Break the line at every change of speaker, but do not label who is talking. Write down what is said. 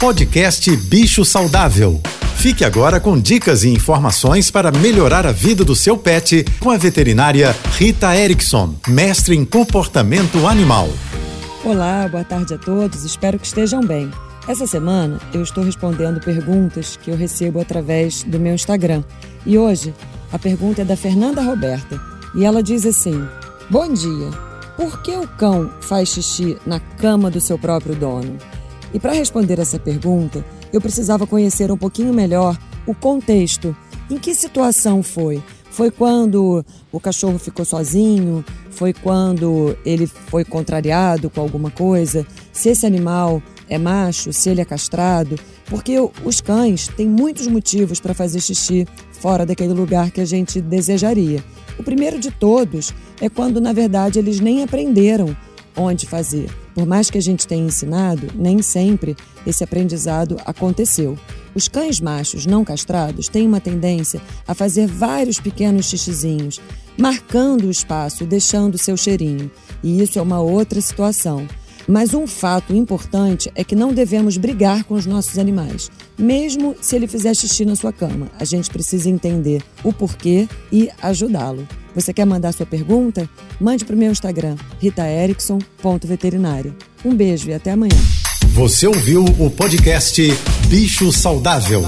Podcast Bicho Saudável. Fique agora com dicas e informações para melhorar a vida do seu pet com a veterinária Rita Erickson, mestre em comportamento animal.
Olá, boa tarde a todos, espero que estejam bem. Essa semana eu estou respondendo perguntas que eu recebo através do meu Instagram. E hoje a pergunta é da Fernanda Roberta e ela diz assim: Bom dia, por que o cão faz xixi na cama do seu próprio dono? E para responder essa pergunta, eu precisava conhecer um pouquinho melhor o contexto. Em que situação foi? Foi quando o cachorro ficou sozinho? Foi quando ele foi contrariado com alguma coisa? Se esse animal é macho, se ele é castrado? Porque os cães têm muitos motivos para fazer xixi fora daquele lugar que a gente desejaria. O primeiro de todos é quando, na verdade, eles nem aprenderam onde fazer. Por mais que a gente tenha ensinado, nem sempre esse aprendizado aconteceu. Os cães machos não castrados têm uma tendência a fazer vários pequenos xixizinhos, marcando o espaço e deixando seu cheirinho. E isso é uma outra situação. Mas um fato importante é que não devemos brigar com os nossos animais, mesmo se ele fizer xixi na sua cama. A gente precisa entender o porquê e ajudá-lo. Você quer mandar sua pergunta? Mande para o meu Instagram, ritaerickson.veterinária. Um beijo e até amanhã.
Você ouviu o podcast Bicho Saudável.